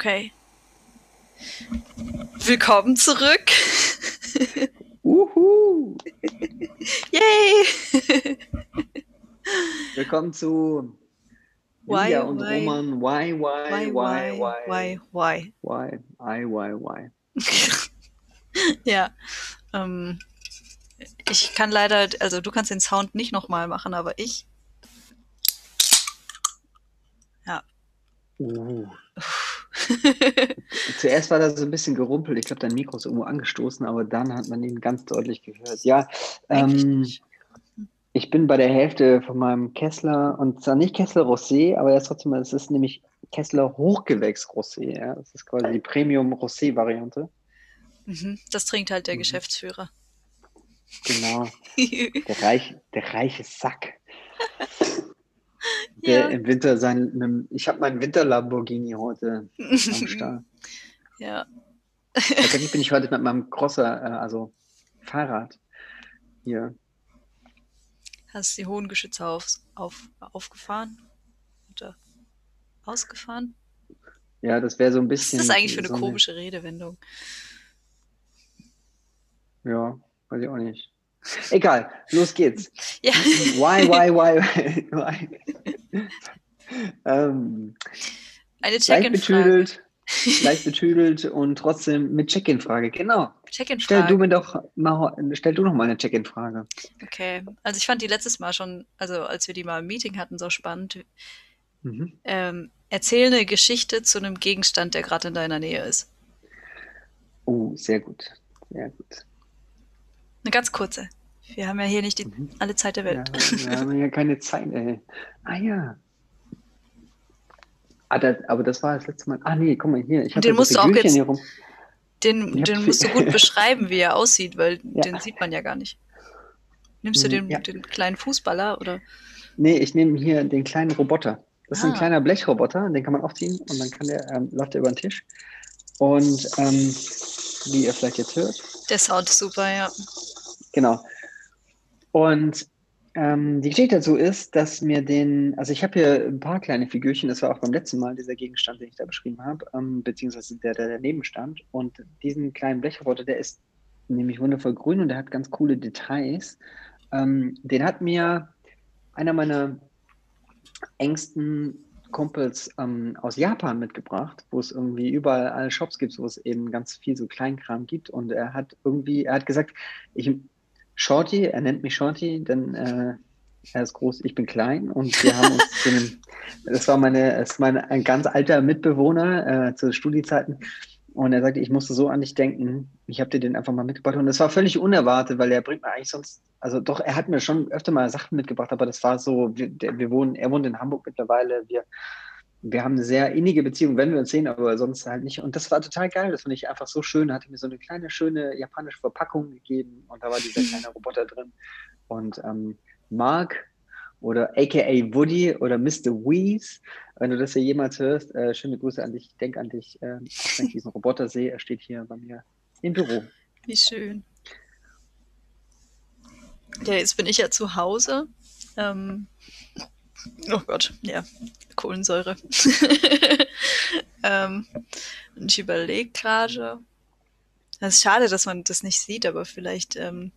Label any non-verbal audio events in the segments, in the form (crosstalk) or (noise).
Okay. Willkommen zurück. Uhu. (laughs) Yay! Willkommen zu Why, Lydia und why, Roman. Why, why, why, why, why, why, why, why, why, why. (laughs) ja. Ähm, ich kann leider, also du kannst den Sound nicht nochmal machen, aber ich. Ja. Uh. (laughs) Zuerst war da so ein bisschen gerumpelt. Ich glaube, dein Mikro ist irgendwo angestoßen, aber dann hat man ihn ganz deutlich gehört. Ja, ähm, ich bin bei der Hälfte von meinem Kessler und zwar nicht Kessler Rosé, aber er ist trotzdem, es ist nämlich Kessler Hochgewächs Rosé. Ja? Das ist quasi die Premium Rosé Variante. Mhm. Das trinkt halt der Mhm. Geschäftsführer. Genau. (laughs) Der, reich, der reiche Sack. (laughs) Der Ja. im Winter sein. Ich habe meinen Winter Lamborghini heute am (laughs) Start. ja. Tatsächlich bin ich heute mit meinem Crosser, äh, also Fahrrad, hier. Hast die hohen Geschütze auf, auf, aufgefahren? Oder ausgefahren? Ja, das wäre so ein Was ist bisschen. das eigentlich für eine so komische Redewendung? Ja, weiß ich auch nicht. Egal, los geht's. (laughs) Ja. Why, why, why, why? ähm, Eine Check-in-Frage. leicht betüdelt und trotzdem mit Check-in-Frage. Genau. Stell du Check-in-Frage. mir doch mal, stell du noch mal eine Check-in-Frage. Okay. Also ich fand die letztes Mal schon, also als wir die mal im Meeting hatten, so spannend. Mhm. Ähm, erzähl eine Geschichte zu einem Gegenstand, der gerade in deiner Nähe ist. Oh, sehr gut. Sehr gut. Eine ganz kurze. Wir haben ja hier nicht die, Mhm. alle Zeit der Ja, Welt. wir haben ja keine Zeit, ey. Ah ja. Ah, das, aber das war das letzte Mal. Ah nee, guck mal hier. Ich den musst du auch jetzt- hier rum. Den, den musst du gut (laughs) beschreiben, wie er aussieht, weil Ja. den sieht man ja gar nicht. Nimmst du Mhm, den, ja. den kleinen Fußballer oder? Nee, ich nehme hier den kleinen Roboter. Das ist ein Ah. kleiner Blechroboter, den kann man aufziehen und dann kann der, ähm, läuft er über den Tisch. Und ähm, wie ihr vielleicht jetzt hört, Der Sound ist super, ja. Genau. Und ähm, die Geschichte dazu ist, dass mir den, also ich habe hier ein paar kleine Figürchen, das war auch beim letzten Mal dieser Gegenstand, den ich da beschrieben habe, ähm, beziehungsweise der, der daneben stand. Und diesen kleinen Blechroboter, der ist nämlich wundervoll grün und der hat ganz coole Details. Ähm, den hat mir einer meiner engsten Kumpels ähm, aus Japan mitgebracht, wo es irgendwie überall alle Shops gibt, wo es eben ganz viel so Kleinkram gibt. Und er hat irgendwie, er hat gesagt, ich Shorty, er nennt mich Shorty, denn äh, er ist groß, ich bin klein und wir haben uns zu einem, (laughs) das war meine, das ist mein, ein ganz alter Mitbewohner äh, zu Studiezeiten und er sagte, ich musste so an dich denken, ich habe dir den einfach mal mitgebracht und das war völlig unerwartet, weil er bringt mir eigentlich sonst, also doch, er hat mir schon öfter mal Sachen mitgebracht, aber das war so, wir, der, wir wohnen, er wohnt in Hamburg mittlerweile, wir, wir haben eine sehr innige Beziehung, wenn wir uns sehen, aber sonst halt nicht. Und das war total geil. Das fand ich einfach so schön. Er hatte mir so eine kleine, schöne japanische Verpackung gegeben und da war dieser kleine (laughs) Roboter drin. Und ähm, Mark oder aka Woody oder Mr. Weeze, wenn du das hier jemals hörst, äh, schöne Grüße an dich. Ich denke an dich, äh, auch wenn ich diesen Roboter sehe. Er steht hier bei mir im Büro. Wie schön. Ja, jetzt bin ich ja zu Hause. Ähm, oh Gott, ja, Kohlensäure. (laughs) ähm, und ich überlege gerade. Es ist schade, dass man das nicht sieht, aber vielleicht. Ähm,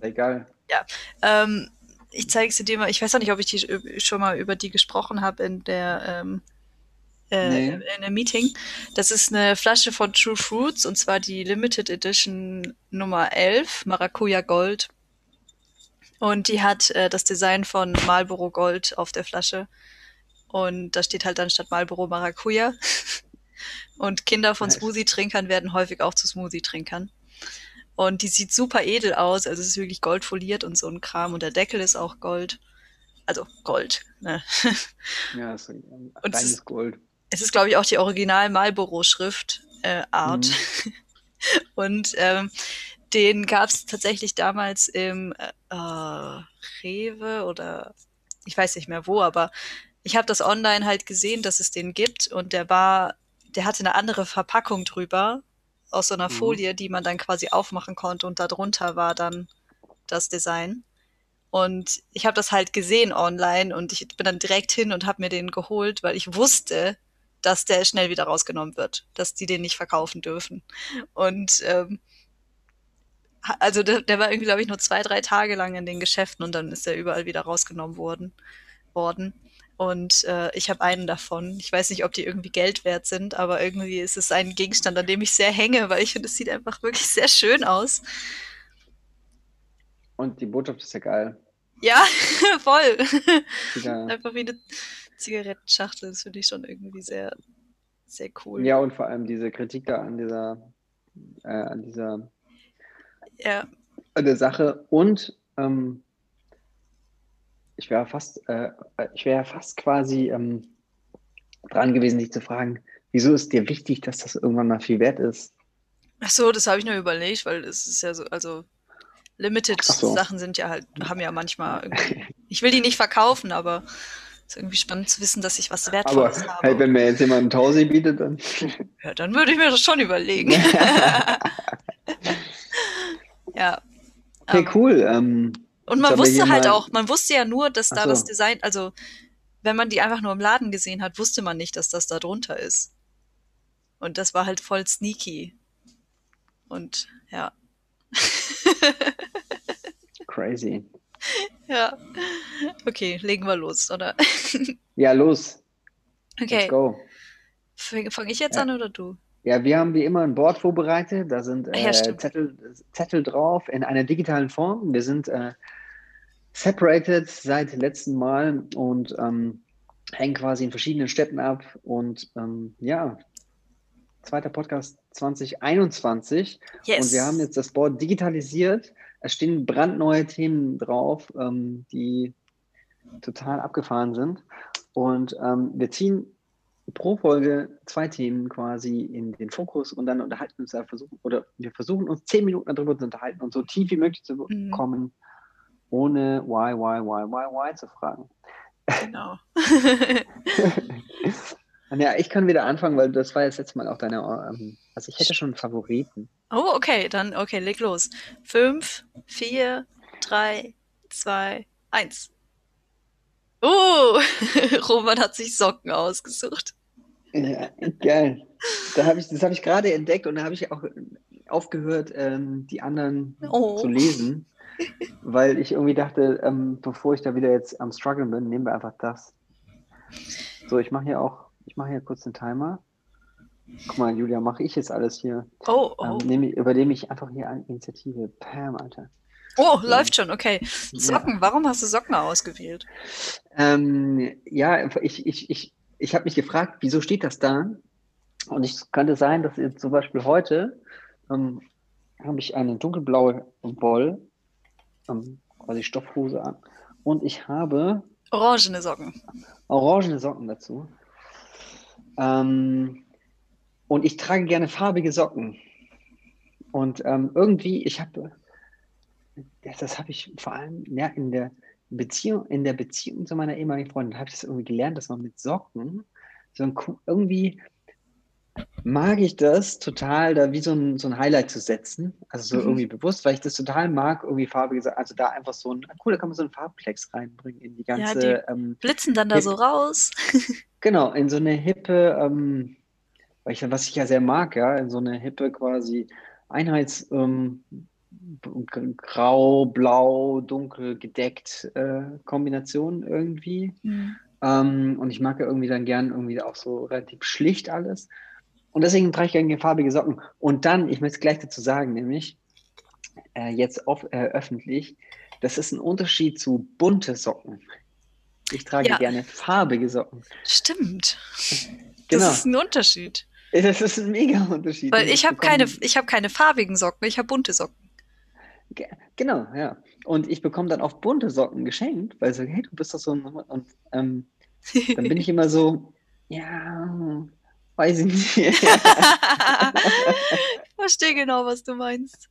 Egal. ähm, ich zeige sie dir mal. Ich weiß auch nicht, ob ich die schon mal über die gesprochen habe in der ähm, äh, Nee. in einem Meeting. Das ist eine Flasche von True Fruits und zwar die Limited Edition Nummer 11, Maracuja Gold. Und die hat äh, das Design von Marlboro Gold auf der Flasche. Und da steht halt dann statt Marlboro Maracuja. (laughs) Und Kinder von Nice. Smoothie-Trinkern werden häufig auch zu Smoothie-Trinkern. Und die sieht super edel aus. Also es ist wirklich goldfoliert und so ein Kram. Und der Deckel ist auch Gold. Also Gold. Ne? (laughs) Ja, ist ein Und es reines ist- Gold. Es ist, glaube ich, auch die Original Marlboro-Schrift äh, Art. Mhm. (laughs) Und ähm, den gab es tatsächlich damals im äh, äh, Rewe oder ich weiß nicht mehr wo, aber ich habe das online halt gesehen, dass es den gibt und der war, der hatte eine andere Verpackung drüber aus so einer Mhm. Folie, die man dann quasi aufmachen konnte und darunter war dann das Design. Und ich habe das halt gesehen online und ich bin dann direkt hin und habe mir den geholt, weil ich wusste, dass der schnell wieder rausgenommen wird, dass die den nicht verkaufen dürfen. Und ähm, also der, der war irgendwie, glaube ich, nur zwei, drei Tage lang in den Geschäften und dann ist er überall wieder rausgenommen worden. worden. Und äh, ich habe einen davon. Ich weiß nicht, ob die irgendwie Geld wert sind, aber irgendwie ist es ein Gegenstand, an dem ich sehr hänge, weil ich finde, es sieht einfach wirklich sehr schön aus. Und die Botschaft ist ja geil. Ja, (laughs) voll. Wieder. (laughs) Einfach wie eine Zigarettenschachtel, das finde ich schon irgendwie sehr, sehr cool. Ja, und vor allem diese Kritik da an dieser, äh, an dieser ja. der Sache. Und ähm, ich wäre fast, äh, ich wäre fast quasi ähm, dran gewesen, dich zu fragen, wieso ist dir wichtig, dass das irgendwann mal viel wert ist? Ach so, das habe ich nur überlegt, weil es ist ja so, also Limited-Sachen so. sind ja halt, haben ja manchmal ich will die nicht verkaufen, aber es ist irgendwie spannend zu wissen, dass ich was Wertvolles aber, habe. Halt, wenn mir jetzt jemand einen Tausi bietet, dann. Ja, dann würde ich mir das schon überlegen. (laughs) (laughs) ja. Okay, cool. Ähm, und man wusste halt auch, man wusste ja nur, dass da so. das Design, also wenn man die einfach nur im Laden gesehen hat, wusste man nicht, dass das da drunter ist. Und das war halt voll sneaky. Und ja. (laughs) Crazy. Ja. Okay, legen wir los, oder? ja, los. (laughs) Okay. Let's go. Fange ich jetzt ja. an oder du? Ja, wir haben wie immer ein Board vorbereitet. Da sind äh, ja, Zettel, Zettel drauf in einer digitalen Form. Wir sind äh, separated seit letztem Mal und ähm, hängen quasi in verschiedenen Städten ab. Und ähm, ja, zweiter Podcast 2021. Yes. Und wir haben jetzt das Board digitalisiert. Es stehen brandneue Themen drauf, ähm, die total abgefahren sind. Und ähm, wir ziehen pro Folge zwei Themen quasi in den Fokus und dann unterhalten uns da versuchen oder wir versuchen uns zehn Minuten darüber zu unterhalten und so tief wie möglich zu mhm. kommen, ohne why, why, why, why, why zu fragen. Genau. (laughs) (laughs) ja, ich kann wieder anfangen, weil das war jetzt letztes Mal auch deine, ähm, also ich hätte schon einen Favoriten. Oh, okay, dann, okay, leg los. Fünf, vier, drei, zwei, eins. Oh, (laughs) Roman hat sich Socken ausgesucht. Ja, geil. Da hab ich, das habe ich gerade entdeckt und da habe ich auch aufgehört, ähm, die anderen oh. zu lesen, weil ich irgendwie dachte, ähm, bevor ich da wieder jetzt am struggeln bin, nehmen wir einfach das. So, ich mache hier auch, ich mache hier kurz den Timer. Guck mal, Julia, mache ich jetzt alles hier. Oh, oh. Ähm, nehme, übernehme ich einfach hier eine Initiative. Pam, Alter. Oh, so. läuft schon, okay. Socken, ja. warum hast du Socken ausgewählt? Ähm, ja, ich, ich, ich, ich habe mich gefragt, wieso steht das da? Und es könnte sein, dass jetzt zum Beispiel heute ähm, habe ich eine dunkelblaue Woll, ähm, quasi Stoffhose an. Und ich habe orangene Socken. Orangene Socken dazu. Ähm, und ich trage gerne farbige Socken. Und ähm, irgendwie, ich habe, das habe ich vor allem ja, in der Beziehung, in der Beziehung zu meiner ehemaligen Freundin, habe ich das irgendwie gelernt, dass man mit Socken so ein, irgendwie mag ich das total, da wie so ein, so ein Highlight zu setzen. Also so mhm. irgendwie bewusst, weil ich das total mag, irgendwie farbige, also da einfach so ein, cool, da kann man so einen Farbplex reinbringen in die ganze. Ja, die ähm, blitzen dann da Hip so raus. (laughs) genau, in so eine hippe, ähm, weil ich, was ich ja sehr mag, ja, in so eine hippe quasi Einheits, ähm, grau, blau, dunkel gedeckt äh, Kombination irgendwie. Mhm. Ähm, und ich mag ja irgendwie dann gern irgendwie auch so relativ schlicht alles. Und deswegen trage ich gerne farbige Socken. Und dann, ich möchte es gleich dazu sagen, nämlich äh, jetzt off, äh, öffentlich, das ist ein Unterschied zu bunte Socken. Ich trage ja. gerne farbige Socken. Stimmt. Genau. Das ist ein Unterschied. Das ist ein mega Unterschied. Weil ich habe keine, hab keine farbigen Socken, ich habe bunte Socken. Genau, ja. Und ich bekomme dann auch bunte Socken geschenkt, weil so, hey, du bist doch so ein. Und ähm, dann bin ich immer so, (laughs) ja, weiß ich nicht. ich (laughs) verstehe genau, was du meinst.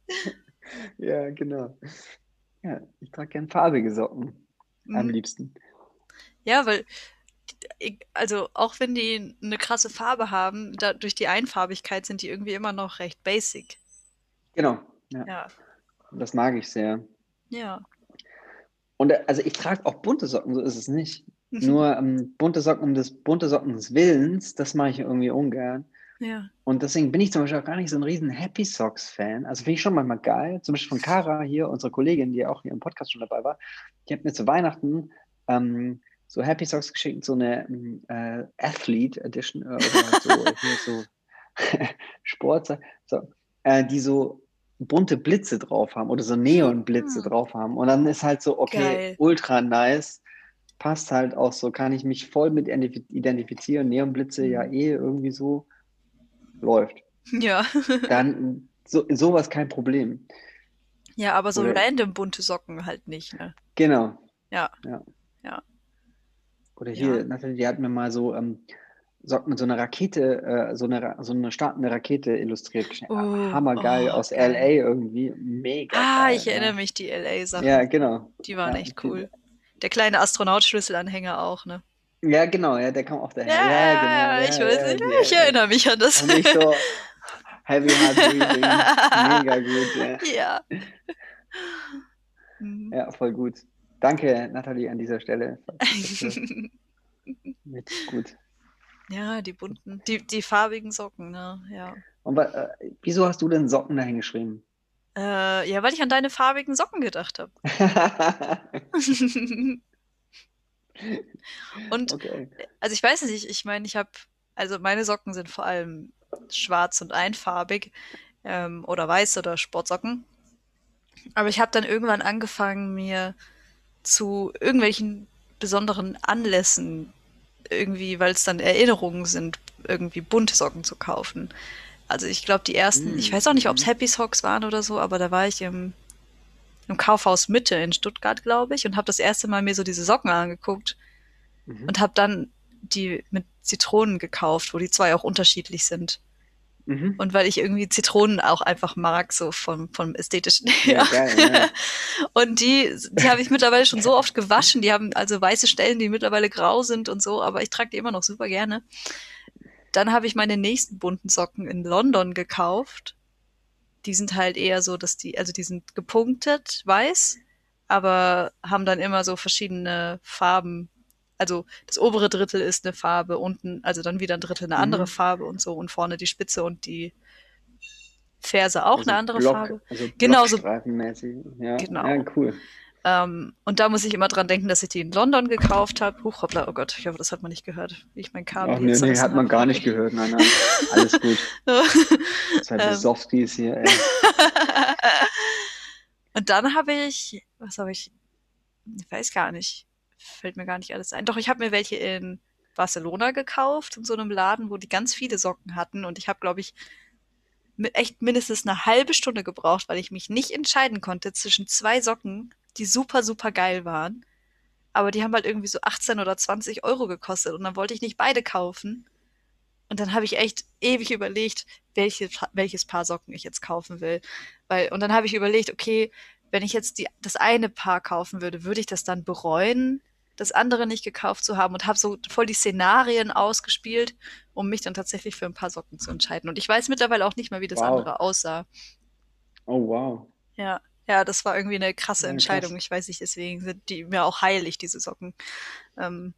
Ja, genau. Ja, ich trage gern farbige Socken mhm. am liebsten. Ja, weil, also auch wenn die eine krasse Farbe haben, da, durch die Einfarbigkeit sind die irgendwie immer noch recht basic. Genau. Ja. ja. Das mag ich sehr. Ja. Und also ich trage auch bunte Socken, so ist es nicht. Nur ähm, bunte Socken um des bunte Socken des Willens, das mache ich irgendwie ungern. Ja. Und deswegen bin ich zum Beispiel auch gar nicht so ein riesen Happy Socks-Fan. Also finde ich schon manchmal geil. Zum Beispiel von Kara hier, unsere Kollegin, die auch hier im Podcast schon dabei war. Die hat mir zu Weihnachten ähm, so Happy Socks geschickt, so eine ähm, äh, Athlete Edition äh, oder so, (laughs) so (laughs) Sport, so, äh, die so bunte Blitze drauf haben oder so Neonblitze Ah. drauf haben. Und dann ist halt so, okay, Geil. ultra nice. Passt halt auch so, kann ich mich voll mit identif- identifizieren. Neonblitze ja Mhm. eh irgendwie so. Läuft. (laughs) Ja. Dann so, sowas kein Problem. Ja, aber so Oder- random bunte Socken halt nicht, ne? Genau. Ja. Ja. Ja. Oder hier, Ja. Nathalie, die hat mir mal so ähm, Socken mit so einer Rakete, äh, so eine, so eine startende Rakete illustriert. Oh, Hammergeil oh, aus. LA irgendwie. Mega. Ah, geil, ich erinnere ja. mich, die LA-Sachen. Ja, genau. Die waren Ja, echt cool. Der kleine Astronautschlüsselanhänger auch, ne? Ja, genau, ja, der kam auch daher. Ja, Ja, genau. ich weiß nicht. Ich erinnere mich an das. Und ich so, Heavy (laughs) Breathing. Mega gut, ja. ja. Mhm. Ja, voll gut. Danke, Nathalie, an dieser Stelle. (laughs) Gut. Ja, die bunten, die, die farbigen Socken, ne? Ja. Und äh, wieso hast du denn Socken dahin geschrieben? Äh, ja, weil ich an deine farbigen Socken gedacht habe. (laughs) (laughs) Und okay. also ich weiß nicht, ich meine, ich habe, also meine Socken sind vor allem schwarz und einfarbig ähm, oder weiß oder Sportsocken. Aber ich habe dann irgendwann angefangen, mir zu irgendwelchen besonderen Anlässen irgendwie, weil es dann Erinnerungen sind, irgendwie bunte Socken zu kaufen. Also ich glaube, die ersten, ich Mm, weiß auch nicht, ob es mhm. Happy Socks waren oder so, aber da war ich im, im Kaufhaus Mitte in Stuttgart, glaube ich, und habe das erste Mal mir so diese Socken angeguckt Mhm. und habe dann die mit Zitronen gekauft, wo die zwei auch unterschiedlich sind. Mhm. Und weil ich irgendwie Zitronen auch einfach mag, so vom, vom ästhetischen Ja, her. geil, ja. (laughs) Und die, die habe ich mittlerweile schon so oft gewaschen. Die haben also weiße Stellen, die mittlerweile grau sind und so, aber ich trage die immer noch super gerne. Dann habe ich meine nächsten bunten Socken in London gekauft. Die sind halt eher so, dass die, also die sind gepunktet, weiß, aber haben dann immer so verschiedene Farben. Also das obere Drittel ist eine Farbe, unten, also dann wieder ein Drittel eine andere Mhm. Farbe und so und vorne die Spitze und die Ferse auch Also eine andere Block, Farbe. Also Genau, so-. Ja, Genau. ja, cool. Ähm, und da muss ich immer dran denken, dass ich die in London gekauft habe. Huch, hoppla, oh Gott, ich hoffe, das hat man nicht gehört, wie ich mein Kabel hier nee, nee, hat man gar nicht gehört. Nein, nein, alles gut. (laughs) Zwei Ähm. Besowskis hier, ey. (laughs) und dann habe ich, was habe ich, ich weiß gar nicht, fällt mir gar nicht alles ein. Doch, ich habe mir welche in Barcelona gekauft, in so einem Laden, wo die ganz viele Socken hatten. Und ich habe, glaube ich, echt mindestens eine halbe Stunde gebraucht, weil ich mich nicht entscheiden konnte zwischen zwei Socken, die super, super geil waren. Aber die haben halt irgendwie so 18 oder 20 Euro gekostet. Und dann wollte ich nicht beide kaufen. Und dann habe ich echt ewig überlegt, welche, welches Paar Socken ich jetzt kaufen will. Weil, und dann habe ich überlegt, okay, wenn ich jetzt die, das eine Paar kaufen würde, würde ich das dann bereuen, das andere nicht gekauft zu haben und habe so voll die Szenarien ausgespielt, um mich dann tatsächlich für ein paar Socken zu entscheiden. Und ich weiß mittlerweile auch nicht mehr, wie das Wow. andere aussah. Oh, wow. Ja, ja, das war irgendwie eine krasse Ja, Entscheidung. krass. Ich weiß nicht, deswegen sind die mir auch heilig, diese Socken. Ähm,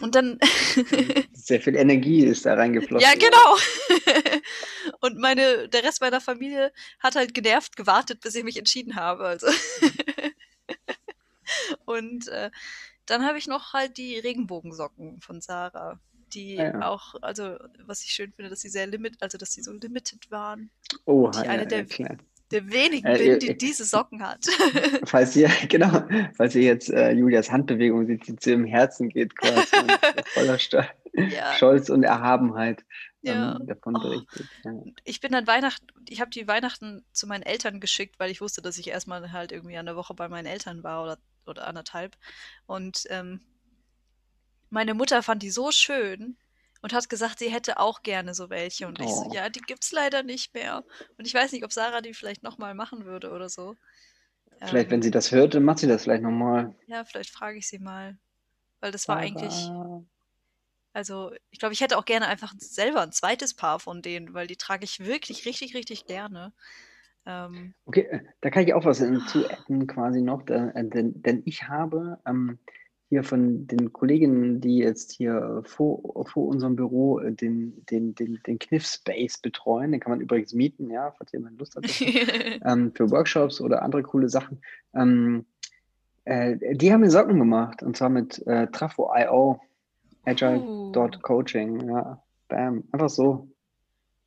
und dann, (laughs) Sehr viel Energie ist da reingeflossen. ja, genau. (laughs) und meine, der Rest meiner Familie hat halt genervt gewartet, bis ich mich entschieden habe. Also. (laughs) und äh, dann habe ich noch halt die Regenbogensocken von Sarah. Die Ah, ja. auch, also was ich schön finde, dass sie sehr limit, also dass sie so limited waren. Oh, die ja, eine ja, der-. Der wenigen Äh, bin, die diese Socken hat. (laughs) Falls ihr, (laughs) genau, falls ihr jetzt äh, Julias Handbewegung seht, die zu ihrem Herzen geht quasi (laughs) voller Stolz, ja. Stolz und Erhabenheit Ja. ähm, davon Oh. berichtet. Ja. ich bin dann Weihnachten, ich habe die Weihnachten zu meinen Eltern geschickt, weil ich wusste, dass ich erstmal halt irgendwie eine Woche bei meinen Eltern war oder, oder anderthalb. Und ähm, meine Mutter fand die so schön und hat gesagt, sie hätte auch gerne so welche. Und ich so, Oh. ja, die gibt's leider nicht mehr. Und ich weiß nicht, ob Sarah die vielleicht nochmal machen würde oder so. Vielleicht, wenn Ähm, sie das hört, dann macht sie das vielleicht nochmal. Ja, vielleicht frage ich sie mal. Weil das war eigentlich, also ich glaube, ich hätte auch gerne einfach selber ein zweites Paar von denen, weil die trage ich wirklich richtig, richtig gerne. Ähm, Okay, äh, da kann ich auch was hinzu adden quasi noch, äh, denn, denn ich habe ähm, hier von den Kolleginnen, die jetzt hier vor, vor unserem Büro äh, den, den, den, den Kniff Space betreuen. Den kann man übrigens mieten, ja, falls jemand Lust hat, (laughs) ähm, für Workshops oder andere coole Sachen. Ähm, äh, die haben mir Socken gemacht und zwar mit äh, Trafo.io, Agile.coaching, uh. ja, bam, einfach so.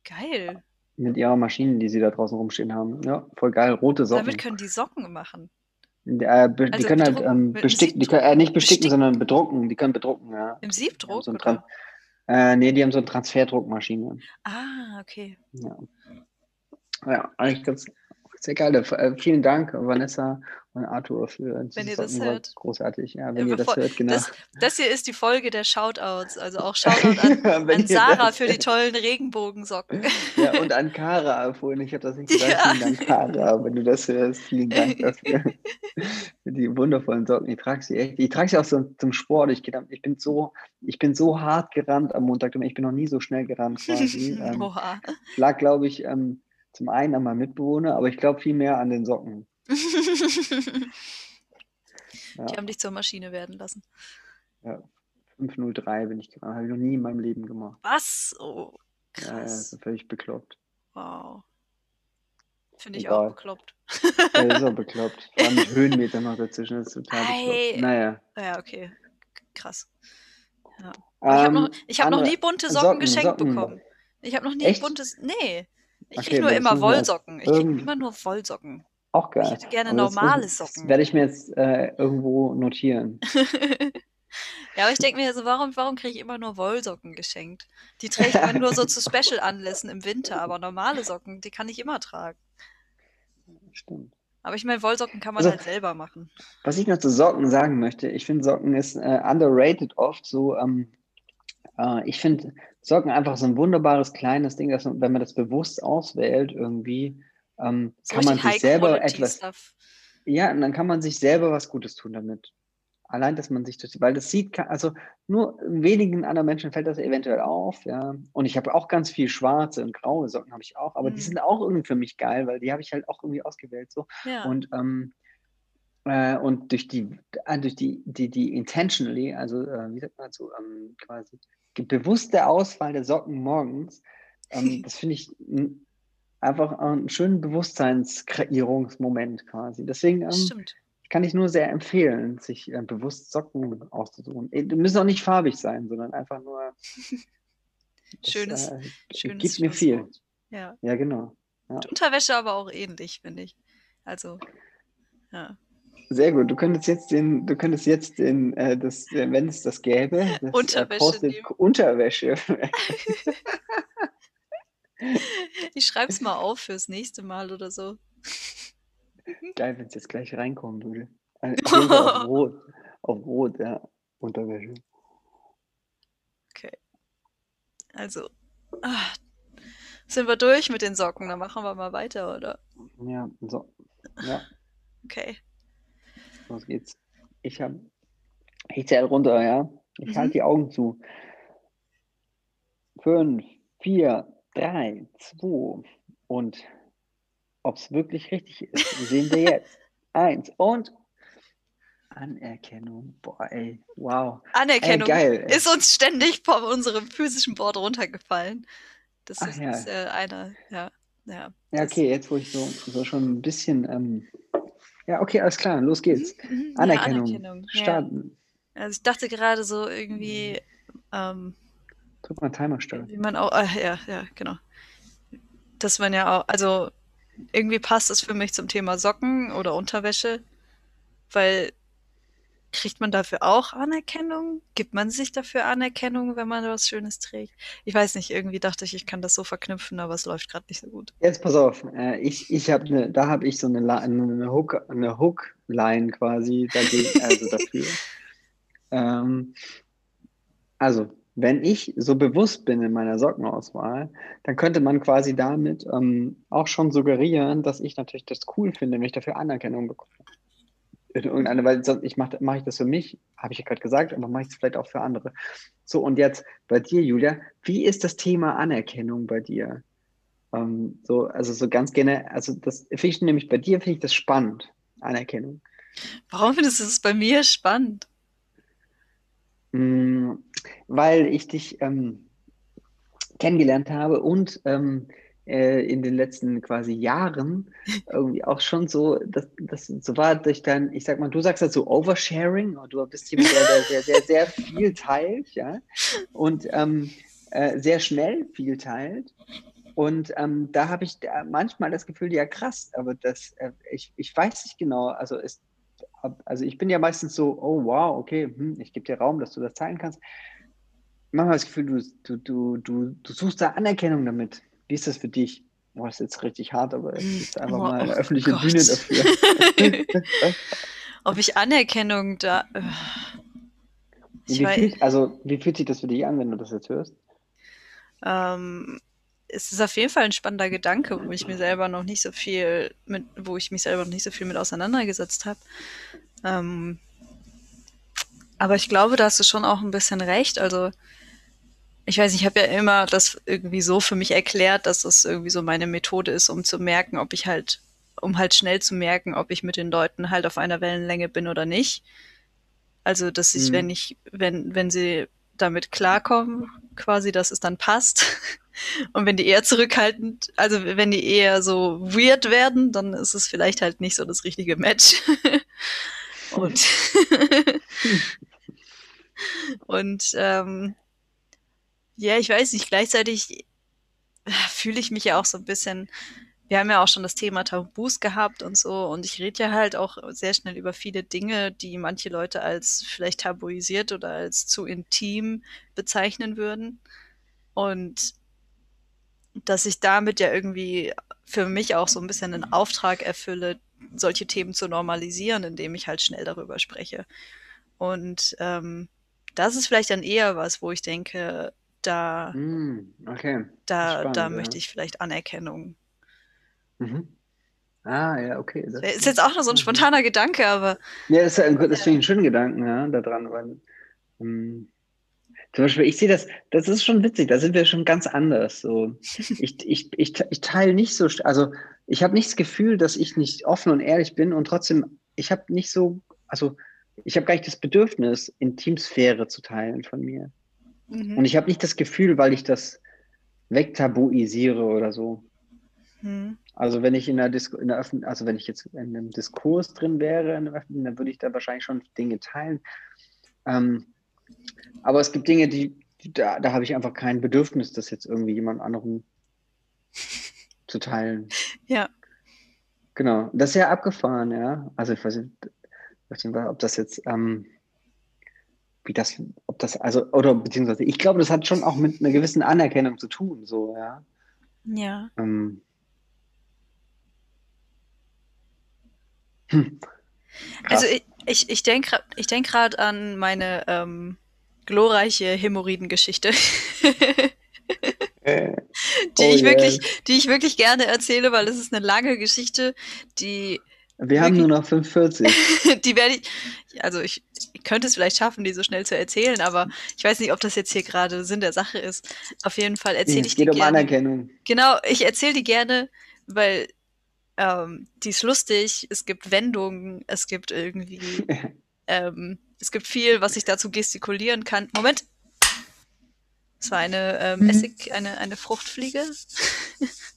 Geil. Mit ihrer Maschine, die sie da draußen rumstehen haben. Ja, voll geil, rote Socken. Damit können die Socken machen. Äh, be, also die können halt ähm, besticken, die können, äh, nicht besticken, besticken, sondern bedrucken. Die können bedrucken, ja. Im Siebdruck? So oder? Äh, nee, die haben so eine Transferdruckmaschine. Ah, okay. Ja, ja eigentlich ganz, sehr geil. Äh, vielen Dank, Vanessa und Arthur, für Wenn ihr das hört. Großartig, ja, wenn ja, ihr das hört, genau. Das, das, hier ist die Folge der Shoutouts, also auch (laughs) Shoutout an, an Sarah für die tollen Regenbogensocken. (laughs) Ja, und an Kara vorhin, ich habe das nicht gesagt, ja. vielen Dank, Kara, wenn du das hörst, vielen Dank (laughs) dafür. für die wundervollen Socken. Ich trage sie echt, ich trage sie auch so zum Sport. Ich, ich, bin so, ich bin so hart gerannt am Montag, ich bin noch nie so schnell gerannt quasi. ähm, lag, glaube ich, ähm, zum einen an meinem Mitbewohner, aber ich glaube viel mehr an den Socken. (laughs) ja. Die haben dich zur Maschine werden lassen. Ja, 503 bin ich gerannt. Habe ich noch nie in meinem Leben gemacht. Was? Oh, krass. Ja, ja das völlig bekloppt. Wow. Finde ich Egal. auch bekloppt. Ja, ist auch (laughs) bekloppt. Vor allem mit Höhenmeter noch dazwischen. Das ist total bekloppt. Naja. Ja, okay. Krass. Ja. Ähm, ich habe noch, hab noch nie bunte Socken, Socken geschenkt Socken. bekommen. Ich habe noch nie Echt? buntes. Nee. Ich okay, kriege nur immer Wollsocken. Ich kriege immer nur Wollsocken. Auch geil. Ich hätte gerne aber normale Socken. Das werde ich mir jetzt äh, irgendwo notieren. (laughs) ja, aber ich denke mir so, warum, warum kriege ich immer nur Wollsocken geschenkt? Die trägt man nur so zu Special-Anlässen im Winter, aber normale Socken, die kann ich immer tragen. Stimmt. Aber ich meine, Wollsocken kann man also, halt selber machen. Was ich noch zu Socken sagen möchte, ich finde Socken ist äh, underrated oft so. Ähm, äh, ich finde Socken einfach so ein wunderbares kleines Ding, dass man, wenn man das bewusst auswählt, irgendwie ähm, kann man sich selber etwas. Stuff. Ja, und dann kann man sich selber was Gutes tun damit. Allein, dass man sich das, weil das sieht, also nur wenigen anderen Menschen fällt das eventuell auf, ja. Und ich habe auch ganz viel schwarze und graue Socken habe ich auch, aber mhm. die sind auch irgendwie für mich geil, weil die habe ich halt auch irgendwie ausgewählt so. Ja. Und ähm, äh, und durch die, äh, durch die, die, die intentionally, also äh, wie sagt man so, ähm, quasi bewusste Auswahl der Socken morgens, ähm, (laughs) das finde ich einfach einen schönen Bewusstseinskreierungsmoment quasi. Deswegen ähm, kann ich nur sehr empfehlen, sich äh, bewusst Socken auszusuchen. Äh, die müssen auch nicht farbig sein, sondern einfach nur. (laughs) Das, schönes, äh, schönes gibt mir viel. Ja, ja genau. Ja. Unterwäsche aber auch ähnlich, finde ich. Also, ja. Sehr gut. Du könntest jetzt den, du könntest jetzt den, äh, das, äh, wenn es das gäbe, das, äh, Unterwäsche. Äh, Unterwäsche. (laughs) ich schreibe es mal auf fürs nächste Mal oder so. Geil, wenn es jetzt gleich reinkommen würde. Äh, (laughs) auf Rot. Auf Rot, ja. Unterwäsche. Okay. Also, ach, sind wir durch mit den Socken? Dann machen wir mal weiter, oder? Ja, so. Ja. Okay. Los geht's. Ich habe, ich zähle runter, ja. Ich mhm. halte die Augen zu. Fünf, vier, drei, zwei und ob es wirklich richtig ist, sehen wir jetzt. (laughs) Eins und Anerkennung. Boah, ey, wow. Anerkennung ey, geil, ist uns ständig von unserem physischen Board runtergefallen. Das Ach, ist ja. äh, einer, ja. Ja, ja okay, jetzt wo ich so, so schon ein bisschen ähm, ja, okay, alles klar, los geht's. Mhm, mhm. Anerkennung. Ja, Anerkennung. Starten. Ja. Also ich dachte gerade so irgendwie. Ähm, Drück mal Timer starten. Wie man auch, äh, ja, ja, genau. Dass man ja auch, also irgendwie passt es für mich zum Thema Socken oder Unterwäsche, weil Kriegt man dafür auch Anerkennung? Gibt man sich dafür Anerkennung, wenn man was Schönes trägt? Ich weiß nicht, irgendwie dachte ich, ich kann das so verknüpfen, aber es läuft gerade nicht so gut. Jetzt pass auf, äh, ich, ich habe ne, da habe ich so eine, eine Hook, eine Hook-Line quasi dagegen, also (laughs) dafür. ähm, also, wenn ich so bewusst bin in meiner Sockenauswahl, dann könnte man quasi damit ähm, auch schon suggerieren, dass ich natürlich das cool finde, wenn ich dafür Anerkennung bekomme in irgendeiner Weise, sonst ich mache mach ich das für mich, habe ich ja gerade gesagt, aber mache ich es vielleicht auch für andere. So, und jetzt bei dir, Julia, wie ist das Thema Anerkennung bei dir? Ähm, so, also so ganz gerne, also das finde ich nämlich bei dir, finde ich das spannend, Anerkennung. Warum findest du es bei mir spannend? Mm, weil ich dich ähm, kennengelernt habe und ähm, äh, in den letzten quasi Jahren irgendwie auch schon so, dass das so war durch dein, ich sag mal, du sagst das so Oversharing, du bist jemand, der, der, der, der sehr viel teilt, ja, und ähm, äh, sehr schnell viel teilt. Und ähm, da habe ich manchmal das Gefühl, ja krass, aber das, äh, ich, ich weiß nicht genau, also es, also ich bin ja meistens so, oh wow, okay, hm, ich gebe dir Raum, dass du das teilen kannst. Manchmal das Gefühl, du, du, du, du suchst da Anerkennung damit. Wie ist das für dich? Boah, das ist jetzt richtig hart, aber es ist einfach oh, mal eine oh öffentliche Gott. Bühne dafür. (laughs) Ob ich Anerkennung da. Äh, ich wie fühlt, also, wie fühlt sich das für dich an, wenn du das jetzt hörst? Ähm, es ist auf jeden Fall ein spannender Gedanke, wo ich mir selber noch nicht so viel mit, wo ich mich selber noch nicht so viel mit auseinandergesetzt habe. Ähm, aber ich glaube, da hast du schon auch ein bisschen recht. Also ich weiß, ich habe ja immer das irgendwie so für mich erklärt, dass das irgendwie so meine Methode ist, um zu merken, ob ich halt, um halt schnell zu merken, ob ich mit den Leuten halt auf einer Wellenlänge bin oder nicht. Also, dass ich, mhm. wenn ich, wenn, wenn sie damit klarkommen, quasi, dass es dann passt. (laughs) Und wenn die eher zurückhaltend, also wenn die eher so weird werden, dann ist es vielleicht halt nicht so das richtige Match. (laughs) und (laughs) und ähm, ja, ich weiß nicht, gleichzeitig äh, fühle ich mich ja auch so ein bisschen, wir haben ja auch schon das Thema Tabus gehabt und so, und ich rede ja halt auch sehr schnell über viele Dinge, die manche Leute als vielleicht tabuisiert oder als zu intim bezeichnen würden. Und dass ich damit ja irgendwie für mich auch so ein bisschen einen Auftrag erfülle, solche Themen zu normalisieren, indem ich halt schnell darüber spreche. Und ähm, das ist vielleicht dann eher was, wo ich denke, da, mm, okay. da, Spannend, da ja. möchte ich vielleicht Anerkennung. Mhm. Ah, ja, okay. Das ist jetzt auch nur so ein mhm. spontaner Gedanke, aber. Ja, das, ist, das finde ich einen schönen Gedanken, ja, da dran, weil. Um, zum Beispiel, ich sehe das, das ist schon witzig, da sind wir schon ganz anders. So. (laughs) Ich, ich, ich, ich teile nicht so, also ich habe nicht das Gefühl, dass ich nicht offen und ehrlich bin und trotzdem, ich habe nicht so, also ich habe gar nicht das Bedürfnis, Intimsphäre zu teilen von mir. Mhm. Und ich habe nicht das Gefühl, weil ich das wegtabuisiere oder so. Mhm. Also wenn ich in der Disco, in der Öffn also wenn ich jetzt in einem Diskurs drin wäre, in Öffn dann würde ich da wahrscheinlich schon Dinge teilen. Ähm, aber es gibt Dinge, die, die da, da habe ich einfach kein Bedürfnis, das jetzt irgendwie jemand anderem (laughs) zu teilen. Ja. Genau. Das ist ja abgefahren, ja. Also ich weiß nicht, ob das jetzt ähm, wie das, ob das, also, oder beziehungsweise, ich glaube, das hat schon auch mit einer gewissen Anerkennung zu tun, so, ja. Ja. Ähm, hm. Also ich, ich, ich denke ich denk gerade an meine ähm, glorreiche Hämorrhoidengeschichte. äh, (laughs) die oh ich yeah. wirklich, die ich wirklich gerne erzähle, weil es ist eine lange Geschichte, die wir haben nur noch 45. (laughs) die werde ich, also ich, ich, könnte es vielleicht schaffen, die so schnell zu erzählen, aber ich weiß nicht, ob das jetzt hier gerade Sinn der Sache ist. Auf jeden Fall erzähle ich die gerne. Es geht um Anerkennung. Genau, ich erzähle die gerne, weil ähm, die ist lustig, es gibt Wendungen, es gibt irgendwie, (laughs) ähm, es gibt viel, was ich dazu gestikulieren kann. Moment! Es war eine ähm, mhm. Essig, eine, eine Fruchtfliege. (laughs)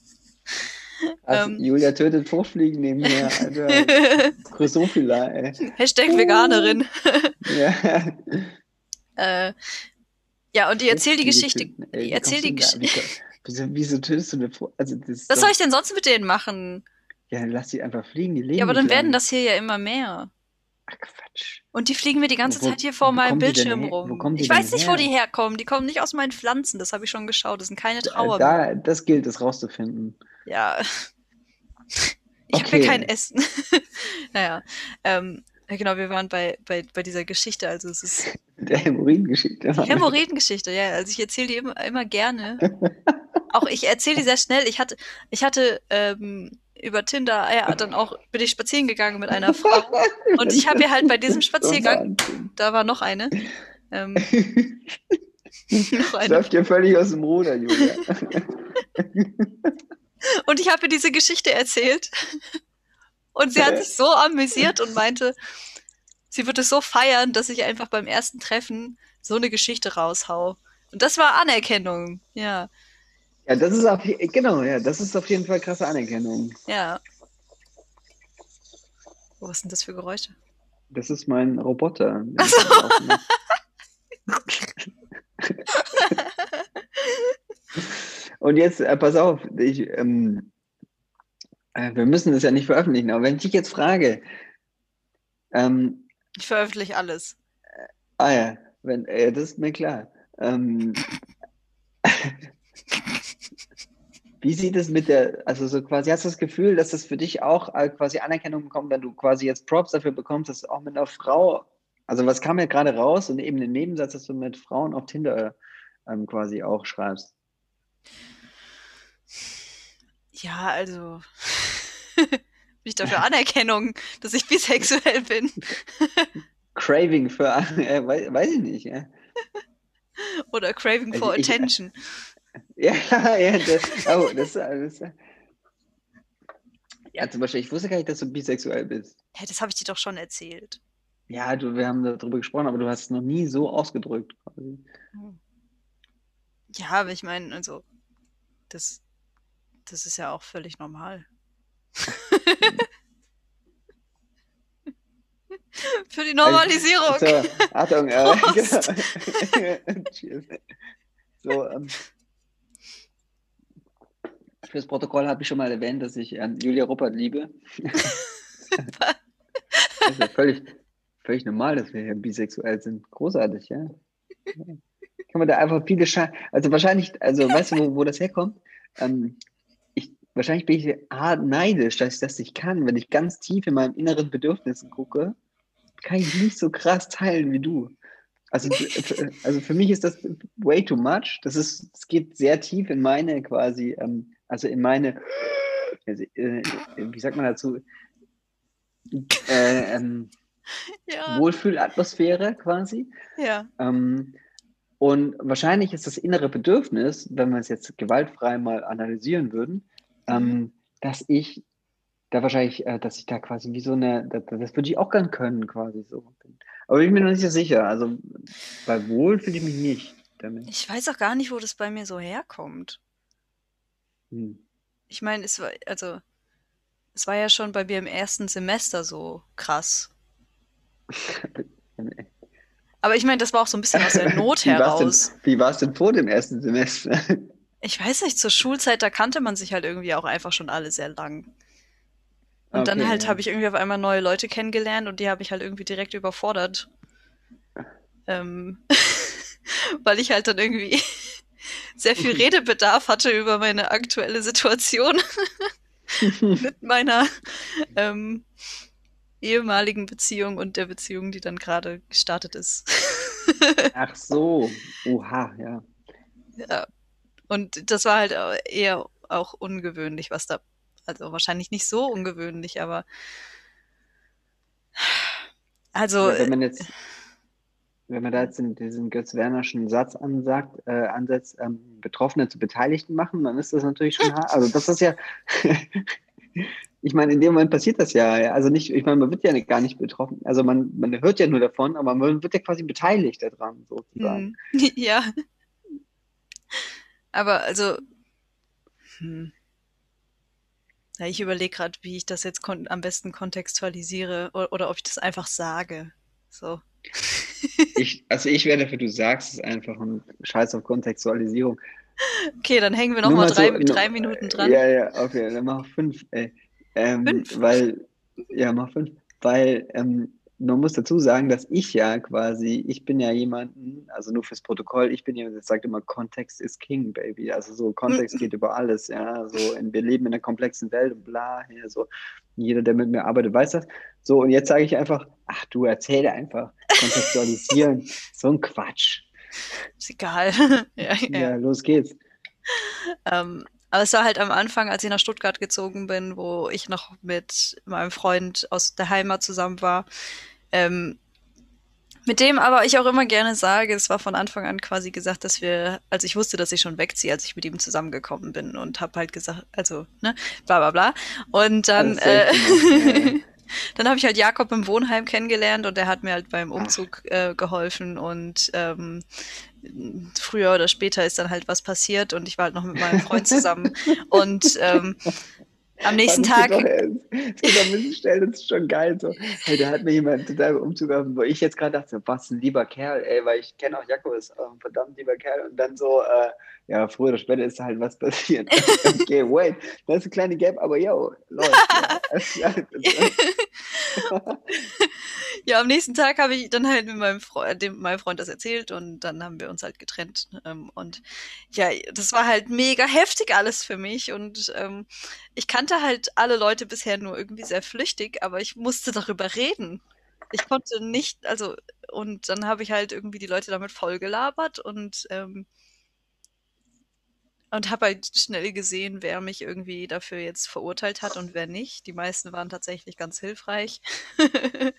Also, ähm, Julia tötet Fruchtfliegen nebenher, Alter. (laughs) Chrysophila, ey. Hashtag Veganerin. (laughs) ja. äh, ja, und die erzählt die Geschichte. Ey, die erzählt die Geschichte. Wieso, wieso tötest du eine Frucht? Also, Was doch... soll ich denn sonst mit denen machen? Ja, lass die einfach fliegen, die leben. Ja, aber dann werden das hier ja immer mehr. Ach, Quatsch. Und die fliegen mir die ganze wo, Zeit hier vor meinem Bildschirm rum. Ich weiß nicht, her? wo die herkommen. Die kommen nicht aus meinen Pflanzen, das habe ich schon geschaut. Das sind keine Trauer. Da, das gilt es rauszufinden. Ja. Ich okay. habe ja kein Essen. (laughs) naja. Ähm, genau, wir waren bei, bei, bei dieser Geschichte. Also es ist. Der Hämorrhoidengeschichte. Hämorrhoidengeschichte, ja. Also ich erzähle die immer, immer gerne. (laughs) auch ich erzähle die sehr schnell. Ich hatte, ich hatte ähm, über Tinder, ja, (laughs) dann auch bin ich spazieren gegangen mit einer Frau. Und ich habe ihr halt bei diesem Spaziergang, da war noch eine. Ähm, noch eine. Das läuft ja völlig aus dem Ruder, Julia. Und ich habe ihr diese Geschichte erzählt. Und sie hat sich so amüsiert und meinte, sie wird es so feiern, dass ich einfach beim ersten Treffen so eine Geschichte raushau. Und das war Anerkennung, ja. Ja, das ist auf, genau, ja, das ist auf jeden Fall krasse Anerkennung. Ja. Oh, was sind das für Geräusche? Das ist mein Roboter. Ach so. Und jetzt, äh, pass auf, ich, ähm, äh, wir müssen das ja nicht veröffentlichen, aber wenn ich dich jetzt frage, ähm, Ich veröffentliche alles. ah ja, wenn, äh, das ist mir klar. Ähm, (laughs) wie sieht es mit der, also so quasi, hast du das Gefühl, dass das für dich auch äh, quasi Anerkennung bekommt, wenn du quasi jetzt Props dafür bekommst, dass du auch mit einer Frau, also was kam ja gerade raus und eben den Nebensatz, dass du mit Frauen auf Tinder ähm, quasi auch schreibst. Ja, also. (laughs) Bin ich dafür Anerkennung, dass ich bisexuell bin? (laughs) Craving für, äh, weiß, weiß ich nicht, ja. Oder Craving for Also ich- Attention. (laughs) Ja, ja, das, oh, das, das, ja, zum Beispiel, ich wusste gar nicht, dass du bisexuell bist. Hä, das habe ich dir doch schon erzählt. Ja, du, wir haben darüber gesprochen, aber du hast es noch nie so ausgedrückt. Quasi. Ja, aber ich meine, also, das, das ist ja auch völlig normal. (laughs) Für die Normalisierung. So, Achtung, äh, (laughs) genau. (laughs) Cheers. So, ähm, fürs Protokoll habe ich schon mal erwähnt, dass ich ähm, Julia Ruppert liebe. Das ist ja völlig, völlig normal, dass wir hier bisexuell sind. Großartig, ja. Kann man da einfach viele Sche Also wahrscheinlich, also weißt du, wo, wo das herkommt? Ähm, wahrscheinlich bin ich A, neidisch, dass ich das nicht kann. Wenn ich ganz tief in meinen inneren Bedürfnissen gucke, kann ich nicht so krass teilen wie du. Also, also für mich ist das way too much. Das ist, es geht sehr tief in meine quasi, ähm, also in meine, also, äh, wie sagt man dazu, äh, ähm, (laughs) Ja, Wohlfühlatmosphäre quasi. ja. Ähm, und wahrscheinlich ist das innere Bedürfnis, wenn wir es jetzt gewaltfrei mal analysieren würden, ähm, dass ich da wahrscheinlich, äh, dass ich da quasi wie so eine, das, das würde ich auch gern können, quasi so. Aber ich bin mir noch nicht so sicher. Also bei wohl fühle ich mich nicht damit. Ich weiß auch gar nicht, wo das bei mir so herkommt. Hm. Ich meine, es war, also, es war ja schon bei mir im ersten Semester so krass. (laughs) Aber ich meine, das war auch so ein bisschen aus der Not Wie war's heraus. Denn, wie war es denn vor dem ersten Semester? Ich weiß nicht, zur Schulzeit, da kannte man sich halt irgendwie auch einfach schon alle sehr lang. Und dann Okay, halt ja. habe ich irgendwie auf einmal neue Leute kennengelernt und die habe ich halt irgendwie direkt überfordert. Ähm, (laughs) weil ich halt dann irgendwie (laughs) sehr viel (laughs) Redebedarf hatte über meine aktuelle Situation mit meiner ähm, ehemaligen Beziehung und der Beziehung, die dann gerade gestartet ist. Ach so, oha, ja. ja. Und das war halt au- eher auch ungewöhnlich, was da, also wahrscheinlich nicht so ungewöhnlich, aber also Ja, wenn man jetzt, wenn man da jetzt in diesen Götz-Wernerschen Satz ansagt, äh, ansetzt, ähm, Betroffene zu Beteiligten machen, dann ist das natürlich schon hart. Also das ist ja, (laughs) ich meine, in dem Moment passiert das ja. ja. Also nicht, ich meine, man wird ja gar nicht betroffen. Also man, man hört ja nur davon, aber man wird ja quasi beteiligt daran, sozusagen. Hm. (laughs) Ja. Aber also, hm. Ja, ich überlege gerade, wie ich das jetzt am besten kontextualisiere oder, oder ob ich das einfach sage. So. (laughs) Ich, also ich wäre dafür, du sagst es einfach und scheiß auf Kontextualisierung. Okay, dann hängen wir noch Nur mal mal drei, so- drei Minuten dran. Ja, ja, okay, dann mach fünf. Ey. Ähm, Fünf? Weil, ja, mach fünf. Weil ähm, man muss dazu sagen, dass ich ja quasi, ich bin ja jemanden, also nur fürs Protokoll, ich bin jemand, der sagt immer, Kontext ist King, Baby. Also so, Kontext geht über alles, ja. So, in, wir leben in einer komplexen Welt und bla, ja, so. Jeder, der mit mir arbeitet, weiß das. So, und jetzt sage ich einfach, ach du, erzähle einfach, kontextualisieren. (laughs) so ein Quatsch. Ist egal. (laughs) ja, ja. Ja, los geht's. Ähm, aber es war halt am Anfang, als ich nach Stuttgart gezogen bin, wo ich noch mit meinem Freund aus der Heimat zusammen war. Ähm, mit dem aber ich auch immer gerne sage, es war von Anfang an quasi gesagt, dass wir, also ich wusste, dass ich schon wegziehe, als ich mit ihm zusammengekommen bin und habe halt gesagt, also, ne, bla bla bla. Und dann, safe äh, ja. (laughs) dann habe ich halt Jakob im Wohnheim kennengelernt und der hat mir halt beim Umzug äh, geholfen und ähm, früher oder später ist dann halt was passiert und ich war halt noch mit meinem Freund zusammen (laughs) und ähm, am nächsten Tag. Doch, es stellen, das ist schon geil. So. Hey, da hat mir jemand total Umzug auf, wo ich jetzt gerade dachte, was ein lieber Kerl, ey, weil ich kenne auch Jakob, ist ein verdammt lieber Kerl. Und dann so, äh, ja, früher oder später ist halt was passiert. (laughs) okay, wait, das ist ein kleiner Gap, aber yo, läuft. ja, (laughs) (laughs) ja, am nächsten Tag habe ich dann halt mit meinem Freund, dem, meinem Freund das erzählt und dann haben wir uns halt getrennt. Ähm, und ja, das war halt mega heftig alles für mich und ähm, ich kannte halt alle Leute bisher nur irgendwie sehr flüchtig, aber ich musste darüber reden. Ich konnte nicht, also, und dann habe ich halt irgendwie die Leute damit vollgelabert und ähm, und habe halt schnell gesehen, wer mich irgendwie dafür jetzt verurteilt hat und wer nicht. Die meisten waren tatsächlich ganz hilfreich. (laughs)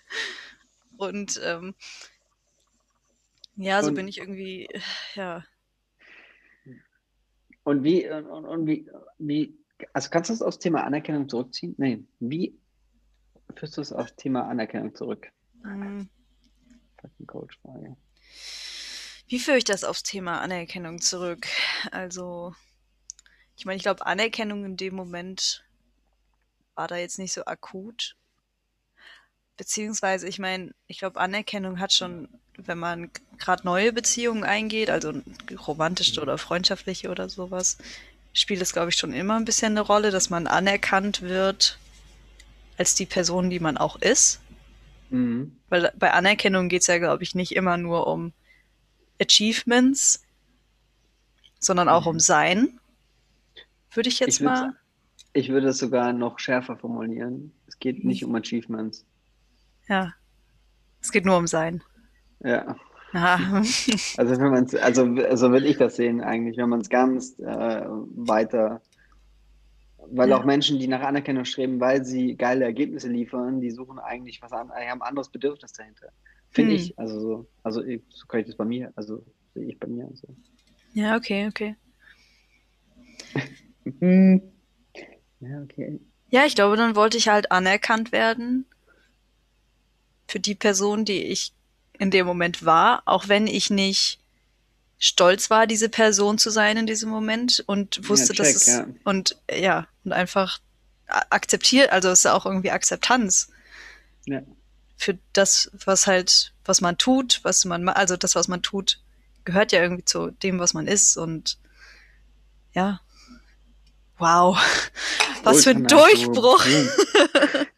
und ähm, ja, so und, bin ich irgendwie, (sighs) ja. Und wie, und, und wie, wie, also kannst du das aufs Thema Anerkennung zurückziehen? Nein. Wie führst du es aufs Thema Anerkennung zurück? Mhm. Coach-Frage. Wie führe ich das aufs Thema Anerkennung zurück? Also, ich meine, ich glaube, Anerkennung in dem Moment war da jetzt nicht so akut. Beziehungsweise, ich meine, ich glaube, Anerkennung hat schon, wenn man gerade neue Beziehungen eingeht, also romantische oder freundschaftliche oder sowas, spielt es, glaube ich, schon immer ein bisschen eine Rolle, dass man anerkannt wird als die Person, die man auch ist. Mhm. Weil bei Anerkennung geht es ja, glaube ich, nicht immer nur um Achievements, sondern auch mhm. um Sein. Würde ich jetzt ich mal. Ich würde es sogar noch schärfer formulieren. Es geht nicht um Achievements. Ja. Es geht nur um Sein. Ja. Aha. (laughs) Also wenn man also so würde ich das sehen eigentlich, wenn man es ganz äh, weiter, weil ja. auch Menschen, die nach Anerkennung streben, weil sie geile Ergebnisse liefern, die suchen eigentlich was an, haben ein anderes Bedürfnis dahinter. Finde hm. ich. Also so, also ich, so kann ich das bei mir, also sehe ich bei mir. Also. Ja, okay, okay. (laughs) Ja, okay. Ja, ich glaube, dann wollte ich halt anerkannt werden für die Person, die ich in dem Moment war, auch wenn ich nicht stolz war, diese Person zu sein in diesem Moment und wusste, ja, check, dass es ja. und ja und einfach akzeptiert, also es ist auch irgendwie Akzeptanz ja. für das, was halt, was man tut, was man, also das, was man tut, gehört ja irgendwie zu dem, was man ist und ja, wow, (laughs) was für ein Durchbruch. (laughs)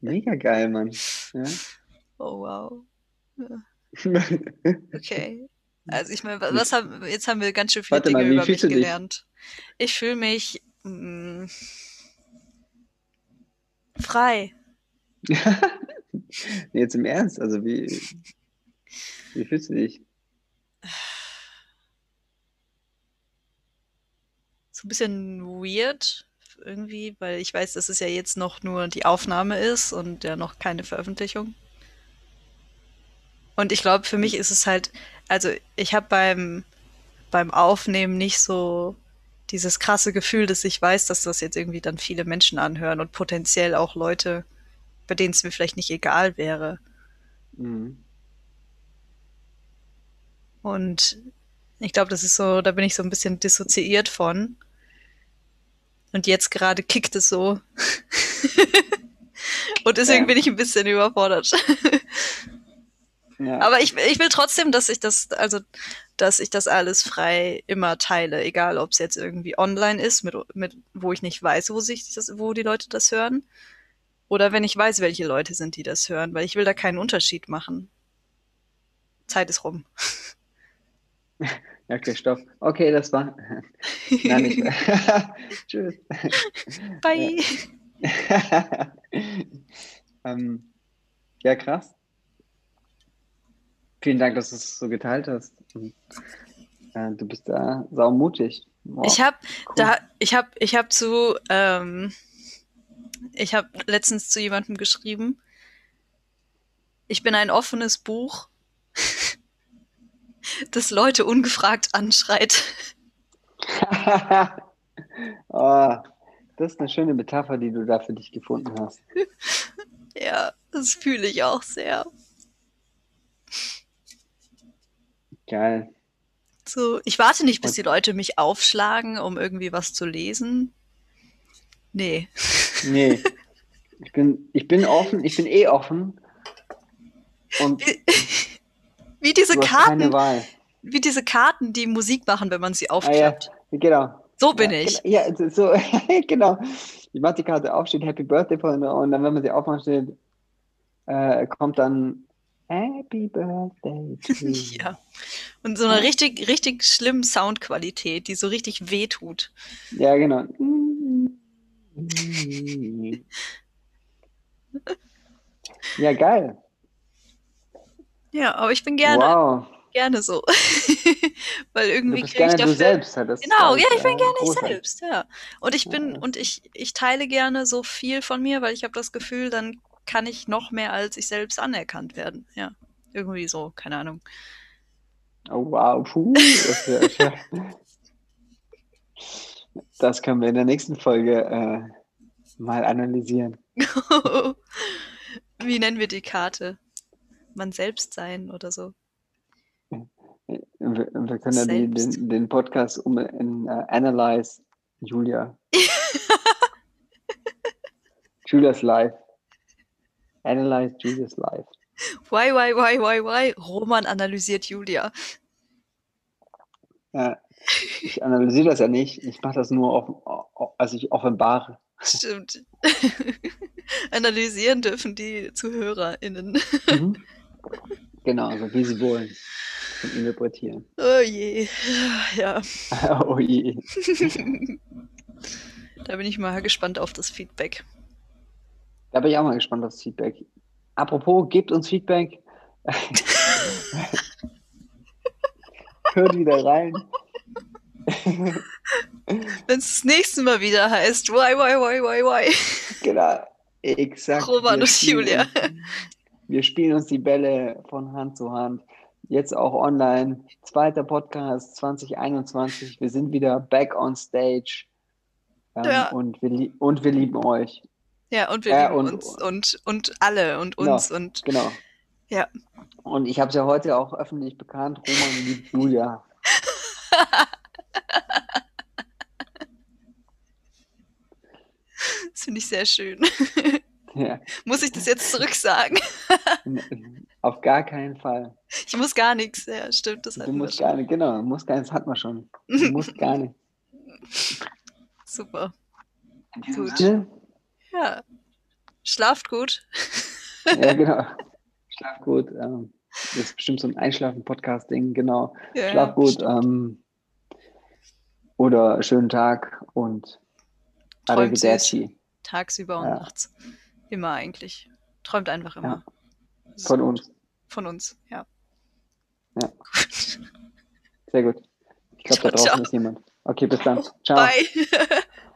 Mega geil, Mann. Ja. Oh wow. (laughs) Okay. Also ich meine, was haben jetzt haben wir ganz schön viele Warte Dinge mal, über mich gelernt. Ich fühle mich mh, mm, frei. (laughs) jetzt im Ernst, also wie, wie fühlst du dich? So ein bisschen weird irgendwie, weil ich weiß, dass es ja jetzt noch nur die Aufnahme ist und ja noch keine Veröffentlichung. Und ich glaube, für mich ist es halt, also ich habe beim, beim Aufnehmen nicht so dieses krasse Gefühl, dass ich weiß, dass das jetzt irgendwie dann viele Menschen anhören und potenziell auch Leute, bei denen es mir vielleicht nicht egal wäre. Mhm. Und ich glaube, das ist so, da bin ich so ein bisschen dissoziiert von. Und jetzt gerade kickt es so. (laughs) und deswegen ja. bin ich ein bisschen überfordert. Ja. Aber ich, ich will trotzdem, dass ich das, also, dass ich das alles frei immer teile, egal ob es jetzt irgendwie online ist, mit, mit, wo ich nicht weiß, wo sich das, wo die Leute das hören. Oder wenn ich weiß, welche Leute sind, die das hören, weil ich will da keinen Unterschied machen. Zeit ist rum. (laughs) Okay, stopp. Okay, das war. (laughs) Nein, nicht mehr. (laughs) Tschüss. Bye. (laughs) ähm, ja, krass. Vielen Dank, dass du es so geteilt hast. Und, äh, du bist da saumutig. Wow. Ich habe cool. da, ich habe, ich habe zu, ähm, ich habe letztens zu jemandem geschrieben. Ich bin ein offenes Buch, (laughs) das Leute ungefragt anschreit. oh, (laughs) das ist eine schöne Metapher, die du da für dich gefunden hast. (laughs) Ja, das fühle ich auch sehr. Geil. So, ich warte nicht, bis die Leute mich aufschlagen, um irgendwie was zu lesen. Nee. Nee. Ich bin, ich bin offen, ich bin eh offen. Und Wie, diese Karten, wie diese Karten, die Musik machen, wenn man sie Ah, ja, aufklappt. genau. So bin ja, ich. Genau, ja, so- (laughs) genau. Ich mache die Karte auf, steht Happy Birthday von und dann, wenn man sie aufmacht, steht, äh, kommt dann Happy Birthday. (laughs) Ja. Und so eine richtig, richtig schlimme Soundqualität, die so richtig wehtut. Ja, genau. (laughs) Ja, geil. Ja, aber ich bin gerne, Wow. gerne so. (laughs) Weil irgendwie kriege ich gerne du dafür. selbst. Das Genau, ja, ich bin gerne ich selbst, ja. Und ich bin, Ja. und ich, ich teile gerne so viel von mir, weil ich habe das Gefühl, dann kann ich noch mehr als ich selbst anerkannt werden. Ja. Irgendwie so, keine Ahnung. Oh, wow. Puh, das, ja, (laughs) das können wir in der nächsten Folge äh, mal analysieren. (laughs) Wie nennen wir die Karte? Man selbst sein oder so. Wir, wir können ja die, Selbst. den, den Podcast um in äh, Analyze Julia. (laughs) Julia's Life. Analyze Julia's Life. Why, why, why, why, why? Roman analysiert Julia. Ja, ich analysiere das ja nicht. Ich mache das nur, auf, also ich offenbare. Stimmt. (laughs) Analysieren dürfen die ZuhörerInnen. Mhm. Genau, so wie sie wollen. Und interpretieren. Oh je. Ja. (laughs) oh je. (laughs) Da bin ich mal gespannt auf das Feedback. Da bin ich auch mal gespannt auf das Feedback. Apropos, gebt uns Feedback. (laughs) Hört wieder rein. Wenn es das nächste Mal wieder heißt, why, why, why, why, why? Genau, exakt. Roman und Julia. Wir spielen uns die Bälle von Hand zu Hand. Jetzt auch online. Zweiter Podcast 2021. Wir sind wieder back on stage. Ähm, Ja. und, wir und wir lieben euch. Ja, und wir Äh, lieben und- uns und, und alle und Genau. uns und Genau. Ja. Und ich habe es ja heute auch öffentlich bekannt. Roman liebt (laughs) Julia. das finde ich sehr schön. Ja. Muss ich das jetzt zurücksagen? (laughs) Auf gar keinen Fall. Ich muss gar nichts. Ja, stimmt, das Du hatten wir musst gar nicht, genau, du musst gar nicht, das hat man schon. Du (laughs) musst gar nicht. Super. Gut. Ja. Schlaft gut. Ja, (laughs) genau. Schlaf gut. Ähm, das ist bestimmt so ein Einschlafen-Podcast-Ding, genau. Ja, Schlaf gut. Ähm, oder schönen Tag und. Arrivederci Tagsüber und Ja. nachts. Immer eigentlich. Träumt einfach immer. Ist von gut. uns. Von uns, ja. Ja. Gut. (laughs) Sehr gut. Ich glaube, da draußen ciao. ist jemand. Okay, bis dann. (laughs) Ciao. Bye. (laughs)